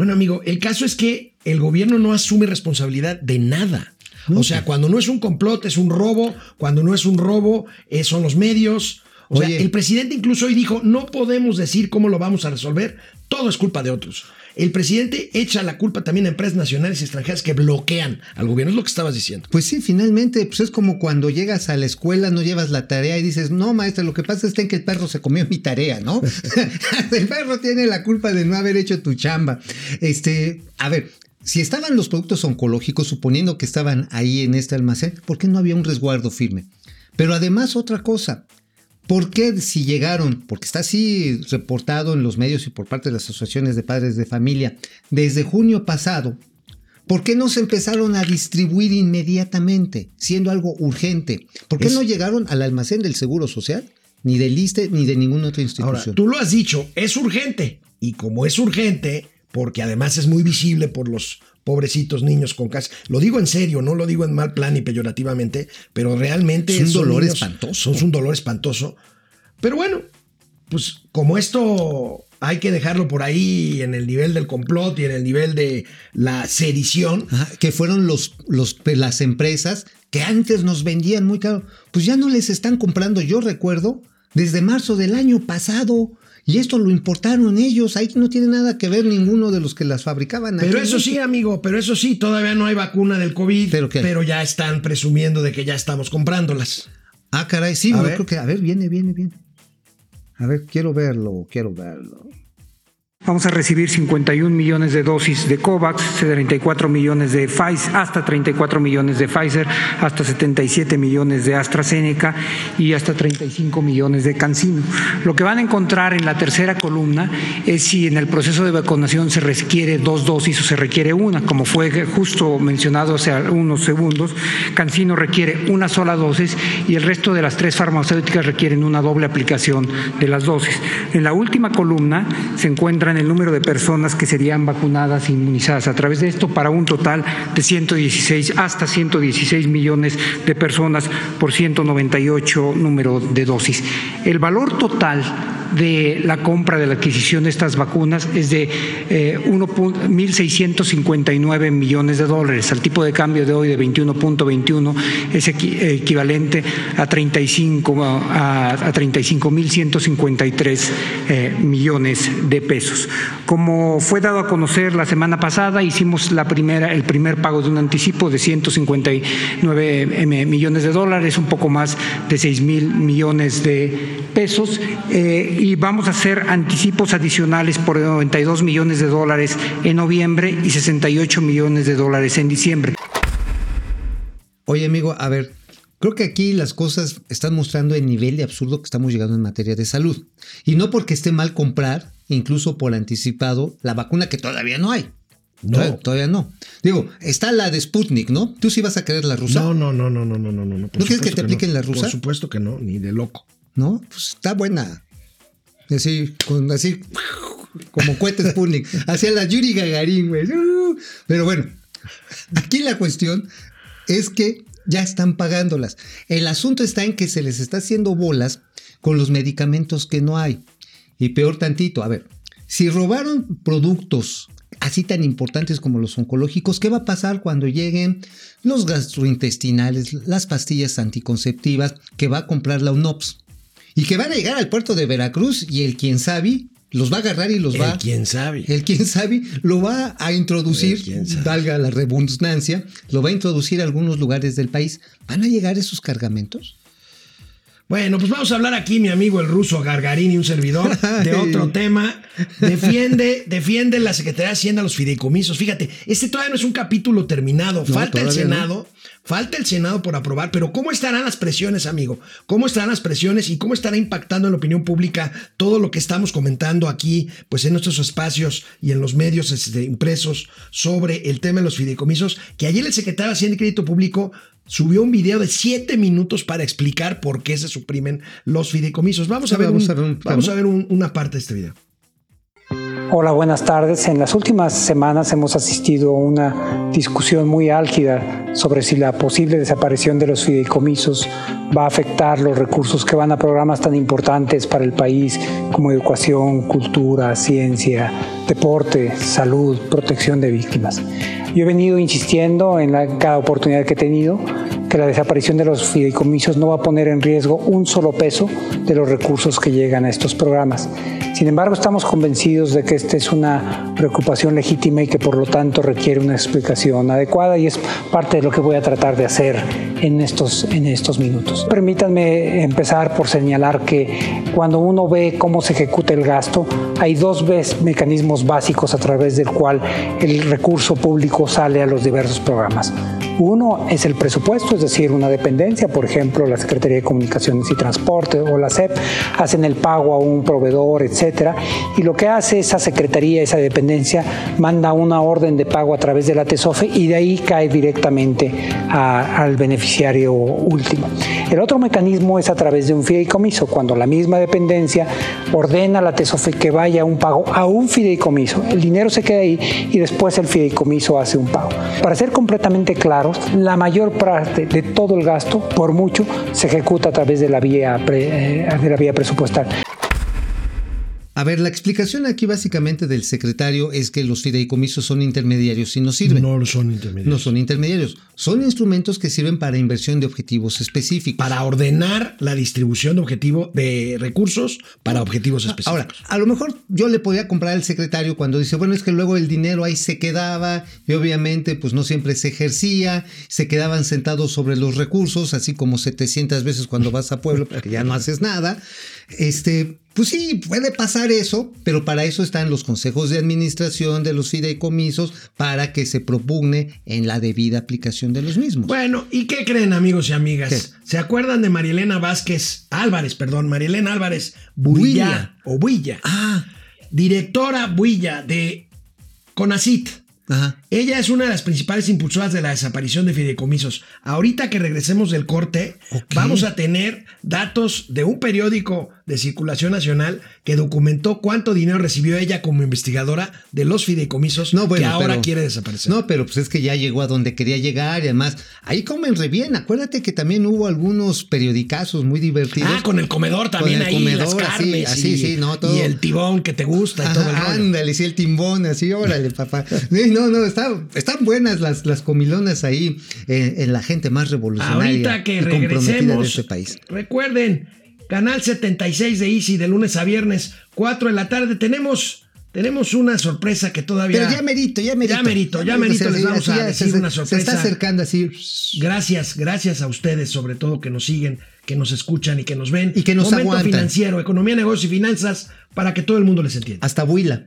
Bueno, amigo, el caso es que el gobierno no asume responsabilidad de nada. O sea, cuando no es un complot, es un robo. Cuando no es un robo, eh, son los medios. O sea, el presidente incluso hoy dijo, no podemos decir cómo lo vamos a resolver, todo es culpa de otros. El presidente echa la culpa también a empresas nacionales y extranjeras que bloquean al gobierno, es lo que estabas diciendo. Pues sí, finalmente, pues es como cuando llegas a la escuela, no llevas la tarea y dices, no, maestra, lo que pasa es que el perro se comió mi tarea, ¿no? el perro tiene la culpa de no haber hecho tu chamba. Este, a ver, si estaban los productos oncológicos, suponiendo que estaban ahí en este almacén, ¿por qué no había un resguardo firme? Pero además otra cosa, ¿por qué si llegaron, porque está así reportado en los medios y por parte de las asociaciones de padres de familia, desde junio pasado, ¿por qué no se empezaron a distribuir inmediatamente, siendo algo urgente? ¿Por qué no llegaron al almacén del Seguro Social? Ni del ISTE, ni de ninguna otra institución. Ahora, tú lo has dicho, es urgente. Y como es urgente, porque además es muy visible por los pobrecitos niños con casa. Lo digo en serio, no lo digo en mal plan y peyorativamente, pero realmente es un dolor espantoso. Es un dolor espantoso. Pero bueno, pues como esto hay que dejarlo por ahí en el nivel del complot y en el nivel de la sedición. que fueron los, los, las empresas que antes nos vendían muy caro. Pues ya no les están comprando, yo recuerdo, desde marzo del año pasado. Y esto lo importaron ellos, ahí no tiene nada que ver ninguno de los que las fabricaban. Pero eso sí, amigo, pero eso sí, todavía no hay vacuna del COVID, ¿Pero, pero ya están presumiendo de que ya estamos comprándolas. Ah, caray, sí, yo creo que, a ver, viene, viene, viene. A ver, quiero verlo, quiero verlo. Vamos a recibir 51 millones de dosis de COVAX, 34 millones de Pfizer, hasta 34 millones de Pfizer, hasta 77 millones de AstraZeneca y hasta 35 millones de CanSino. Lo que van a encontrar en la tercera columna es si en el proceso de vacunación se requiere dos dosis o se requiere una, como fue justo mencionado hace unos segundos. CanSino requiere una sola dosis y el resto de las tres farmacéuticas requieren una doble aplicación de las dosis. En la última columna se encuentra en el número de personas que serían vacunadas e inmunizadas a través de esto para un total de 116 hasta 116 millones de personas por 198 número de dosis. El valor total de la compra de la adquisición de estas vacunas es de eh, 1.659 millones de dólares. Al tipo de cambio de hoy de 21.21 es equivalente a 35 a, a 35.153 eh, millones de pesos. Como fue dado a conocer la semana pasada, hicimos la primera, el primer pago de un anticipo de 159 eh, millones de dólares, un poco más de 6 mil millones de pesos. Eh, y vamos a hacer anticipos adicionales por 92 millones de dólares en noviembre y 68 millones de dólares en diciembre. Oye, amigo, a ver, Creo que aquí las cosas están mostrando el nivel de absurdo que estamos llegando en materia de salud. Y no porque esté mal comprar, incluso por anticipado, la vacuna que todavía no hay. No. Todavía, no. Digo, está la de Sputnik, ¿no? ¿Tú sí vas a querer la rusa? No, no, no, no, no, no, no. ¿No, ¿No quieres que te apliquen la rusa? Por supuesto que no, ni de loco. No, pues está buena. Así, con, así como cohetes Sputnik. Hacia la Yuri Gagarin, güey. Pero bueno, aquí la cuestión es que ya están pagándolas. El asunto está en que se les está haciendo bolas con los medicamentos que no hay. Y peor tantito, a ver, si robaron productos así tan importantes como los oncológicos, ¿qué va a pasar cuando lleguen los gastrointestinales, las pastillas anticonceptivas que va a comprar la UNOPS? Y que van a llegar al puerto de Veracruz y el quien sabe los va a agarrar y los va. El quién sabe. El quién sabe lo va a introducir, valga la redundancia, lo va a introducir a algunos lugares del país. ¿Van a llegar esos cargamentos? Bueno, pues vamos a hablar aquí, mi amigo el ruso Gargarini, un servidor, de otro tema. Defiende, defiende la Secretaría de Hacienda los fideicomisos. Fíjate, este todavía no es un capítulo terminado. Falta el Senado. Falta el Senado por aprobar, pero ¿cómo estarán las presiones, amigo? ¿Cómo estarán las presiones y cómo estará impactando en la opinión pública todo lo que estamos comentando aquí, pues en nuestros espacios y en los medios este, impresos sobre el tema de los fideicomisos? Que ayer el secretario de Hacienda y Crédito Público subió un video de siete minutos para explicar por qué se suprimen los fideicomisos. Vamos a ver, vamos a ver una parte de este video. Hola, buenas tardes. En las últimas semanas hemos asistido a una discusión muy álgida sobre si la posible desaparición de los fideicomisos va a afectar los recursos que van a programas tan importantes para el país como educación, cultura, ciencia, deporte, salud, protección de víctimas. Yo he venido insistiendo en cada oportunidad que he tenido que la desaparición de los fideicomisos no va a poner en riesgo un solo peso de los recursos que llegan a estos programas. Sin embargo, estamos convencidos de que esta es una preocupación legítima y que por lo tanto requiere una explicación adecuada y es parte de lo que voy a tratar de hacer en estos, en estos minutos. Permítanme empezar por señalar que cuando uno ve cómo se ejecuta el gasto, hay dos mecanismos básicos a través del cual el recurso público sale a los diversos programas. Uno es el presupuesto, es decir, una dependencia, por ejemplo, la Secretaría de Comunicaciones y Transporte o la SEP hacen el pago a un proveedor, etcétera, y lo que hace esa secretaría, esa dependencia, manda una orden de pago a través de la TESOFE y de ahí cae directamente al beneficiario último. El otro mecanismo es a través de un fideicomiso, cuando la misma dependencia ordena a la TESOFE que vaya a un pago a un fideicomiso. El dinero se queda ahí y después el fideicomiso hace un pago. Para ser completamente claro, la mayor parte de todo el gasto, por mucho, se ejecuta a través de la vía, eh, de la vía presupuestal. A ver, la explicación aquí básicamente del secretario es que los fideicomisos son intermediarios y no sirven. No son intermediarios. No son intermediarios. Son instrumentos que sirven para inversión de objetivos específicos. Para ordenar la distribución de objetivo de recursos para objetivos específicos. Ahora, a lo mejor yo le podía comprar al secretario cuando dice, bueno, es que luego el dinero ahí se quedaba y obviamente pues no siempre se ejercía, se quedaban sentados sobre los recursos, así como 700 veces cuando vas a Pueblo, porque ya no haces nada. Este, pues sí, puede pasar eso, pero para eso están los consejos de administración de los fideicomisos para que se propugne en la debida aplicación de los mismos. Bueno, ¿y qué creen amigos y amigas? ¿Se acuerdan de Marielena Vázquez Álvarez, perdón, Marielena Álvarez Builla o Builla? Ah, directora Builla de Conacit. Ella es una de las principales impulsoras de la desaparición de fideicomisos. Ahorita que regresemos del corte, vamos a tener datos de un periódico de circulación nacional que documentó cuánto dinero recibió ella como investigadora de los fideicomisos que ahora quiere desaparecer. No, pero pues es que ya llegó a donde quería llegar y además ahí comen re bien. Acuérdate que también hubo algunos periodicazos muy divertidos. Ah, con el comedor también ahí, las carnes así, y, sí, no, todo. y el tibón que te gusta y todo el Ándale, sí, el timbón, así, órale, papá. No, no, están buenas las, las comilonas ahí eh, en la gente más revolucionaria Ahorita que regresemos, de este país. Recuerden, Canal 76 de Easy de lunes a viernes, 4 de la tarde. Tenemos, tenemos una sorpresa que todavía. Pero ya merito, ya merito. Ya merito, ya merito les vamos a decir una sorpresa. Se está acercando así. Gracias, gracias a ustedes, sobre todo que nos siguen, que nos escuchan y que nos ven. Y que nos Momento financiero, economía, negocios y finanzas, para que todo el mundo les entienda. Hasta Buila.